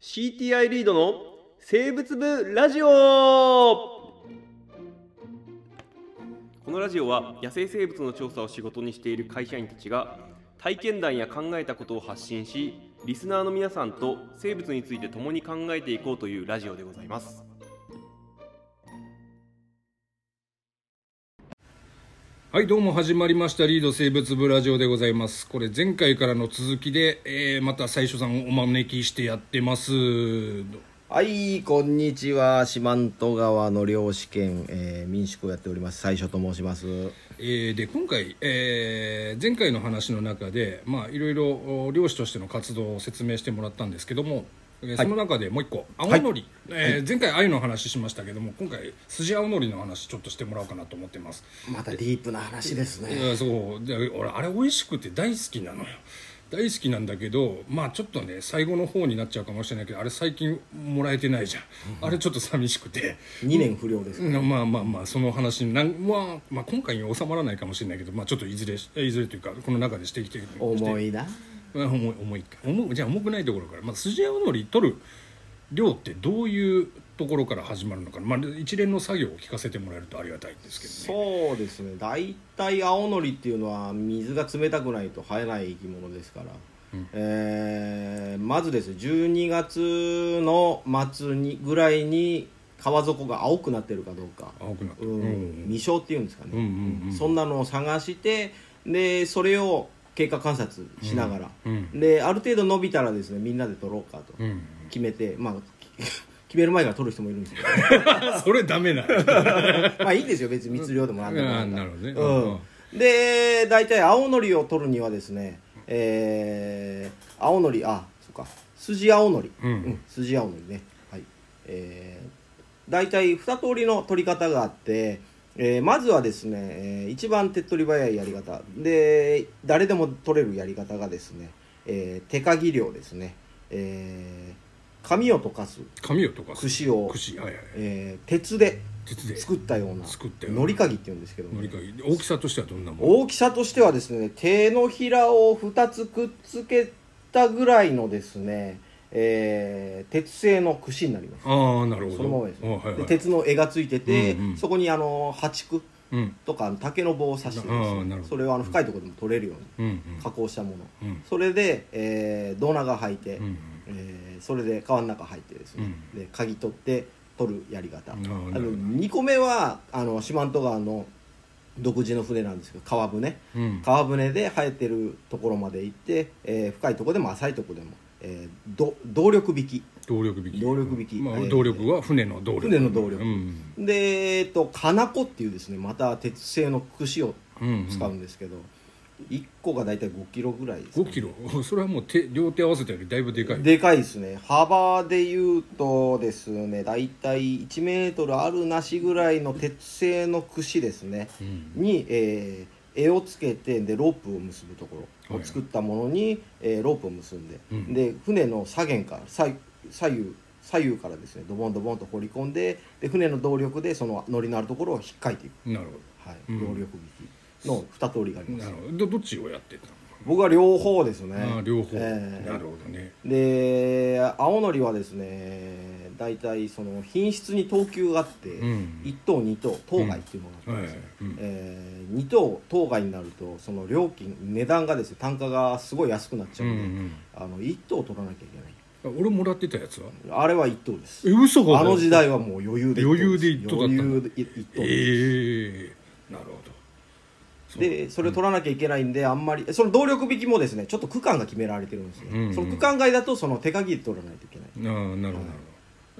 CTI リードの生物部ラジオ。このラジオは野生生物の調査を仕事にしている会社員たちが体験談や考えたことを発信しリスナーの皆さんと生物について共に考えていこうというラジオでございます。はい、どうも始まりました。リード生物部ラジオでございます。これ前回からの続きで、えーまた最初さんをお招きしてやってます。はい、こんにちは。四万十川の漁師兼、えー民宿をやっております。最初と申します。えーで、今回、えー前回の話の中で、まあ、いろいろお漁師としての活動を説明してもらったんですけども、えーその中でもう一個、青のり、えー前回鮎の話しましたけども、今回、筋青のりの話ちょっとしてもらおうかなと思ってます。またディープな話ですね。いやそう。で俺あれ美味しくて大好きなのよ。大好きなんだけどまあちょっとね最後の方になっちゃうかもしれないけどあれ最近もらえてないじゃん、あれちょっと寂しくて、2年不良です。うんまあまあまあその話になん、まあ、まあ今回に収まらないかもしれないけど、まあ、ちょっといずれえいずれというかこの中でしてきて。い重いな。重い重いか。重いじゃあ重くないところから、まあ、筋青のり取る量ってどういうところから始まるのかな、まあ、一連の作業を聞かせてもらえるとありがたいんですけどね。そうですね。大体青のりっていうのは水が冷たくないと生えない生き物ですから。えーまずですね12月の末にぐらいに川底が青くなってるかどうか。青くなってる、うん。うん未生っていうんですかね、うんうんうん。そんなのを探してでそれを経過観察しながら、うん。である程度伸びたらですねみんなで取ろうかとうん。決めて、まあ 決める前から取る人もいるんですけど。それダメな まあいいんですよ別に密漁でもなんでもうん。なるほどね。うん、で大体青のりを取るにはですねえー、青のりあそっか。筋青のり、うん。筋青のりね。はい。えー、大体2通りの取り方があってえーまずはですね、えー一番手っ取り早いやり方。で誰でも取れるやり方がですね、えー手かぎ漁ですね、えー紙を溶かす。紙を溶かす。串を串はいはいえー鉄で鉄で。作ったような作ったような。のりかぎっていうんですけどものりかぎ大きさとしてはどんなもの？大きさとしてはですね手のひらを2つくっつけたぐらいのですね、えー鉄製の串になります。ああなるほど。そのままです、あはいはい。で鉄の絵がついてて、うんうん。そこにあの破竹うん。とか竹の棒を刺してですね。それをあの深いところでも取れるようにうん加工したもの、うん。それで、えー、胴長履いて、うんえーそれで川の中入ってですね、で鍵取って取るやり方、うんあのなるほど。2個目はあの四万十川の独自の船なんですけど川船うん。川船で生えてるところまで行って、えー深いところでも浅いところでも、えーど動力引き。動力引き。動力引き。まあえー動力は船の動力。船の動力。うん。でえっと金子っていうですねまた鉄製の串をうん使うんですけど、1個が大体5キロぐらいです、5キロ？それはもう手両手合わせたよりだいぶでかい。でかいですね。幅でいうとですね大体1メートルあるなしぐらいの鉄製の串ですね、うん。に、えー柄をつけてでロープを結ぶところを作ったものに、えーロープを結んで、うん。で船の左舷から左左右左右からですねドボンドボンと放り込んでで船の動力でその乗りのあるところを引っかいていく、なるはい。うん。動力引きの2通りがあります。ほどなるほど。どどっちをやってたの？僕は両方ですね。ああ両方。えー。なるほどね。で青のりはですね大体その品質に等級があって、うん。1等2等当該っていうのがあはいってですね、うん。えー2等当該になるとその料金値段がですね単価がすごい安くなっちゃううんで、んあの1等取らなきゃいけない。うん俺もらってたやつは？あれは1等です。え嘘があの時代はもう余裕で余裕で一等だった余裕で一等ですええなるほど。でそれを取らなきゃいけないんであんまりその動力引きもですねちょっと区間が決められてるんですね、うんうん。その区間外だとその手限りで取らないといけない。ああなるほどなるほど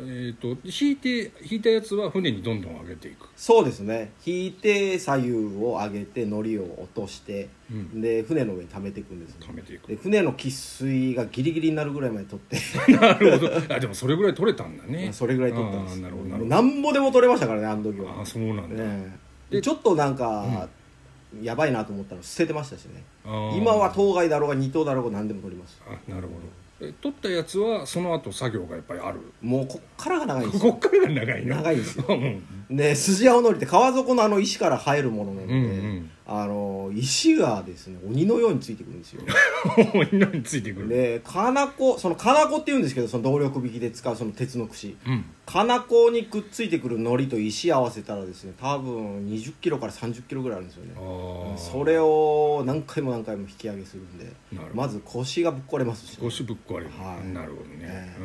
えっと引いて引いたやつは船にどんどん上げていく。そうですね。引いて左右を上げて糊を落として、うん。で船の上に溜めていくんですね。溜めていく。で船の喫水がギリギリになるぐらいまで取って。なるほど。あでもそれぐらい取れたんだね。それぐらい取ったんです。なるほどなんぼでも取れましたからねあの時は。ああそうなんだ、ねえ。でちょっとなんか、やばいなと思ったら捨ててましたしね。今は当該だろうが二等だろうが何でも取ります。あなるほど。え取ったやつはその後作業がやっぱりある？もうこっからが長いんですよ。こっからが長いの？長いですよ。うんで筋青のりって川底のあの石から生えるものなので、うんうん。あの石がですね鬼のようについてくるんですよ。犬についてくる。で金子その金子って言うんですけどその動力引きで使うその鉄の串。うん。金子にくっついてくる糊と石合わせたらですね多分2 0キロから3 0キロぐらいあるんですよね。それを何回も何回も引き上げするんでまず腰がぶっ壊れますし腰ぶっ壊れる、はい。なるほどね、え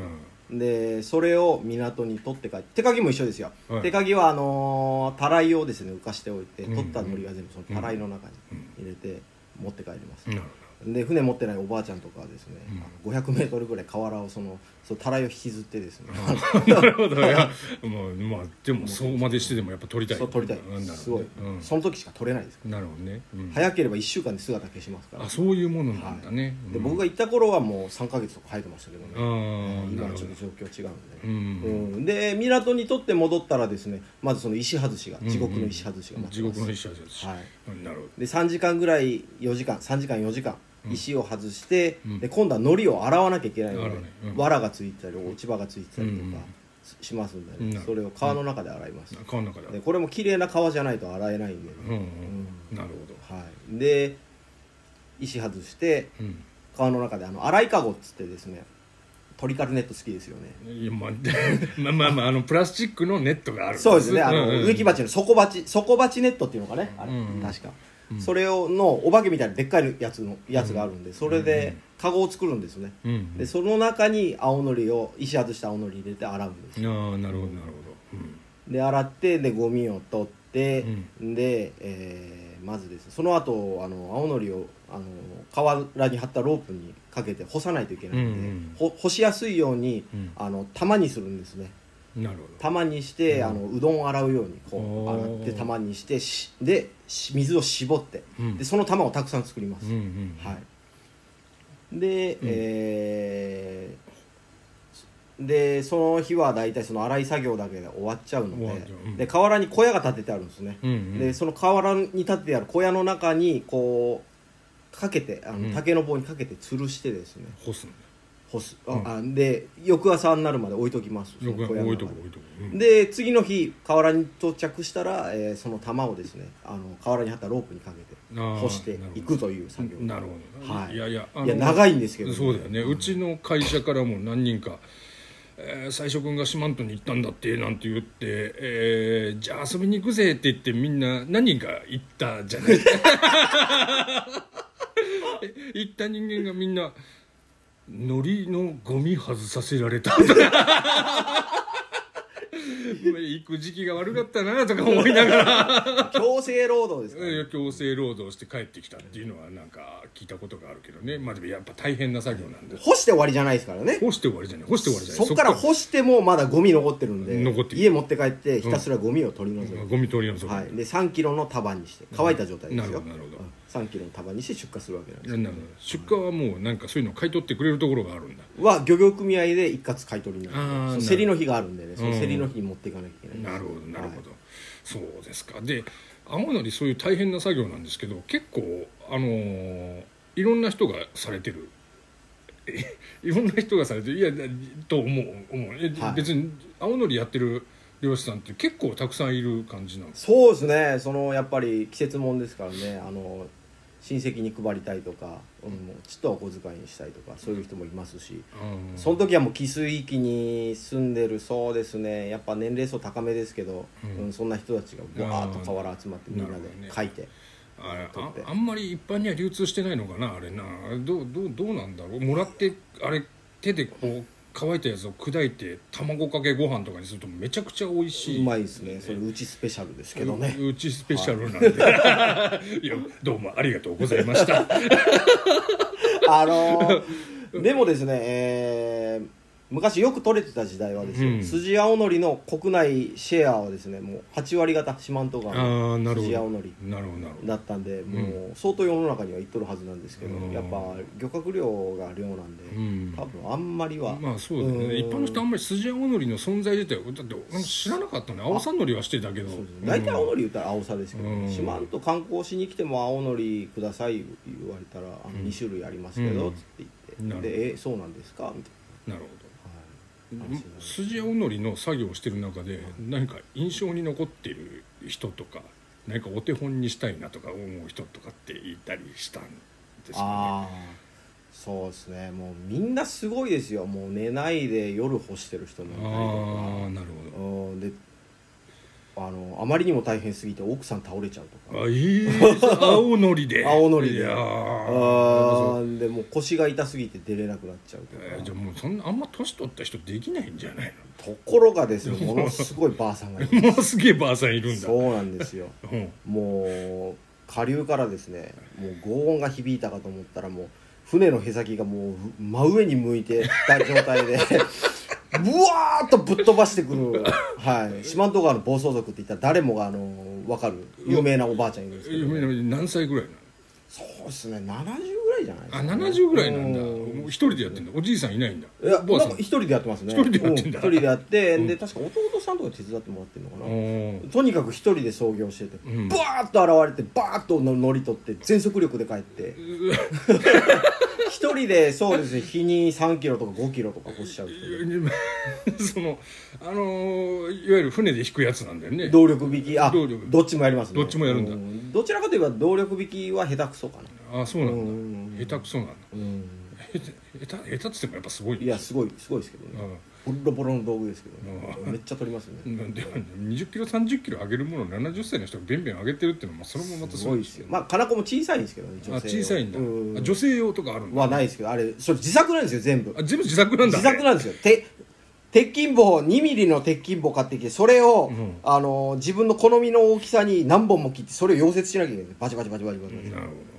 でそれを港に取って帰って手鍵も一緒ですよ、はい。手鍵はあのーたらいをですね浮かしておいてうん。取った海苔は全部そのたらいの中に入れて持って帰ります、うんなるで船持ってないおばあちゃんとかはですね、うん。あの 500m ぐらい河原をそのそのたらいを引きずってですね、なるほどいやもうまあでもそうまでしてでもやっぱ撮りたい。そう取りたい、うんなるほどね。すごい、うん。その時しか取れないですなるほどね、うん。早ければ1週間で姿消しますから。あそういうものなんだね、でうん。僕が行った頃はもう3ヶ月とか生えてましたけどね、ああなるほど。今はちょっと状況違うんで、うん。うん。で港に取って戻ったらですねまずその石外しがうん地獄の石外しが待地ってます、獄の石味です、はい。うんなるほど。で3時間ぐらい4時間3時間4時間石を外して、うん。で今度は海苔を洗わなきゃいけないので、藁がついてたり落ち葉がついてたりとかうんしますんで、うん。ねそれを川の中で洗います、川の中で。でこれも綺麗な川じゃないと洗えないんで、うんうん、なるほはい、で石外して川の中であの洗いかごっつってですねトリカルネット好きですよね。いやまあまあまあまああのプラスチックのネットがある。んそうですね。あの、植木鉢の底鉢底鉢ネットっていうのかね。あれ、うんうん。確か、うん。それをのお化けみたいなでっかいやつのやつがあるんでそれでカゴを作るんですね、うん。でその中に青のりを石外した青のり入れて洗うんです。ああなるほどなるほど、うん。で洗ってでゴミを取って、で、えーまずですねその後あの青のりをあの河原に張ったロープにかけて干さないといけないんで、うんうん。ほ干しやすいように、うん。あの玉にするんですね玉にして、うん。あのうどんを洗うようにこう洗って玉にしてしでし水を絞って、うん。でその玉をたくさん作ります、うんうんはい、で、えーでその日は大体その洗い作業だけで終わっちゃうのでう。うん。で河原に小屋が建ててあるんですね、うんうん。でその河原に建ててある小屋の中にこうかけてあうん。の竹の棒にかけて吊るしてですね。干すんだ干す、あうん。あで翌朝になるまで置いときます。置いとく置いとく、うん。で次の日河原に到着したら、えーその玉をですねあの河原に張ったロープにかけて干していくという作業。なるほど、はい。いやいやあいや長いんですけどね。そうだよね、うちの会社からも何人か「えー最初君が四万十に行ったんだって」なんて言って、えーじゃあ遊びに行くぜ」って言ってみんな何人か行ったじゃない。行った人間がみんな「海苔のゴミ外させられた」行く時期が悪かったなとか思いながら。強制労働ですから、いや強制労働して帰ってきたっていうのはなんか聞いたことがあるけどね。まあでもやっぱ大変な作業なんで。干して終わりじゃないですからね。干して終わりじゃない。干して終わりじゃない。そっから干してもまだゴミ残ってるんで残ってる。家持って帰ってひたすらゴミを取り除く、ゴミ取り除く、はい、で3キロの束にして乾いた状態ですよ。なるほどなるほど。うん。3キロの束にして出荷するわけなんですなるほど。出荷はもうなんかそういうのを買い取ってくれるところがあるんだ。は漁業組合で一括買い取りになあーなる競りの日があるんでねそのうん。競りの日に持っていかなきゃいけないなるほどなるほど、はいそうですか。で青のりそういう大変な作業なんですけど結構あのーいろんな人がされてる。え いろんな人がされてる。いやだと思う思う。え、はい。別に青のりやってる漁師さんって結構たくさんいる感じなんですそうですね。そのやっぱり季節もんですからね。あの親戚に配りたいとか、うん、ちょっとはお小遣いにしたいとかそういう人もいますし。うん。その時はもう汽水域に住んでるそうですね。やっぱ年齢層高めですけど、うん。うんそんな人たちがわーっと河原集まってみんなで書いて、あれ取って。ああんまり一般には流通してないのかなあれな。どうどうどうなんだろう。もらってあれ手でこう乾いたやつを砕いて卵かけご飯とかにするとめちゃくちゃ美味しい。うまいですね。それうちスペシャルですけどね。ううちスペシャルなんで。いやどうもありがとうございました。あのーでもですね、えー昔よく取れてた時代はですよ、うん。筋青のりの国内シェアはですねもう8割方四万十川あの筋青のりだったんでもう相当世の中には行っとるはずなんですけど、うん。やっぱ漁獲量が量なんで、うん。多分あんまりは、まあそうだよね。うん。一般の人あんまり筋青のりの存在自体をだって知らなかったね。青さのりはしてたけど。大体青のり言ったら青さですけど、うん。四万十観光しに来ても青のりください言われたらあのうん。2種類ありますけど、うん。つって言って。でえそうなんですか？みたいなるほど筋青のりの作業をしてる中で何か印象に残っている人とか何かお手本にしたいなとか思う人とかっていたりしたんですよね？そうですね。もうみんなすごいですよ。もう寝ないで夜干してる人もいたりとか。ああなるほうんであのあまりにも大変すぎて奥さん倒れちゃうとか。どあいい青のりで。青のりで。あーでもう腰が痛すぎて出れなくなっちゃうとか、えーじゃあもうそんなあんま年取った人できないんじゃないところがですねものすごいばあさんがいるの もうすげえばあさんいるんだ。そうなんですよ。うん。もう下流からですねもう轟音が響いたかと思ったらもう船のへさきがもう真上に向いてた状態でブワーッとぶっ飛ばしてくる、はい、四万十川の暴走族って言ったら誰もがあの分かる。有名なおばあちゃんいるんですけど、ね、何歳ぐらいなの？そうですね。70ぐらいじゃないですあか、ね、70ぐらいなんだ。一人でやってんだ。おじいさんいないんだ。いや一人でやってますね。一人でやってんだ。う一人でやって、うんで確か弟さんとか手伝ってもらってるのかな、おとにかく一人で操業してて、うん。バーッと現れてバーッと乗り取って全速力で帰って。一人でそうですね。日に3キロとか5キロとか干しちゃう人で そのあのーいわゆる船で引くやつなんだよね。動力引きあ動力。どっちもやりますね。どっちもやるんだ。うどちらかといえば動力引きは下手くそかな。あそうなんだ、うん。下手くそなんだ。うん。下手下手っつってもやっぱすごいねいやすごいすごいですけどね。ボロボロの道具ですけどめっちゃ取りますね。う んでも20キロ30キロ上げるものを70歳の人がベンベン上げてるっていうのもそれもまたすごいですよ。まあ金子も小さいんですけどねあ女性小さいんだ、女性用とかあるんだ。はないですけどあれそれ自作なんですよ全部。あ全部自作なんだ。自作なんですよ。て鉄筋棒2ミリの鉄筋棒買ってきてそれを、うん。あの自分の好みの大きさに何本も切ってそれを溶接しなきゃいけない。バチバチバチバチバチバチ。なるほど。うん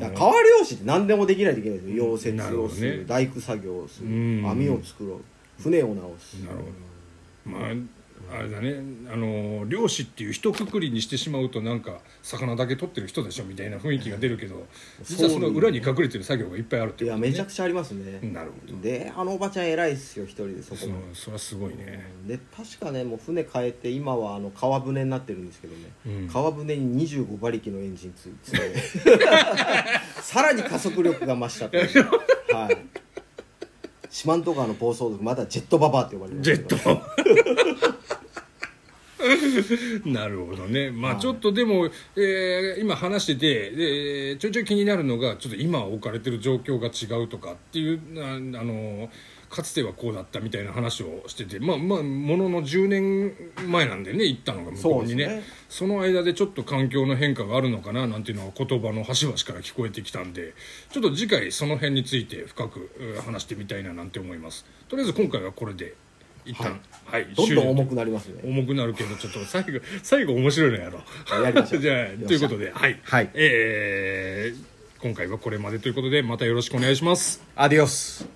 だから川漁師って何でもできないといけないんですよ。溶接なるほをするどね。大工作業をする。うん。網を作ろう。船を直す。なるほど。まああれだねあの漁師っていう一括りにしてしまうとなんか魚だけ取ってる人でしょみたいな雰囲気が出るけど実はその裏に隠れてる作業がいっぱいあるっていやいうことね。めちゃくちゃありますね。なるほど。であのおばちゃん偉いっすよ一人でそこそもそれはすごいね。で確かねもう船変えて今はあの川船になってるんですけどね、うん。川船に25馬力のエンジンついて。さらに加速力が増したというはい四万十川の暴走族まだジェットババアって呼ばれてますジェット なるほどね。まあはい。ちょっとでも、えー今話しててでちょいちょい気になるのがちょっと今置かれてる状況が違うとかっていうああのかつてはこうだったみたいな話をしててまあまあものの10年前なんでね行ったのが向こうにね。ね。その間でちょっと環境の変化があるのかななんていうのは言葉の端々から聞こえてきたんでちょっと次回その辺について深くえー話してみたいななんて思います。とりあえず今回はこれで一旦はい、どんどん重くくなりますね。重くなるけどちょっと最後 最後面白いのやろう。やりましょう。じゃあということではい、はい。えー今回はこれまでということでまたよろしくお願いします。アディオス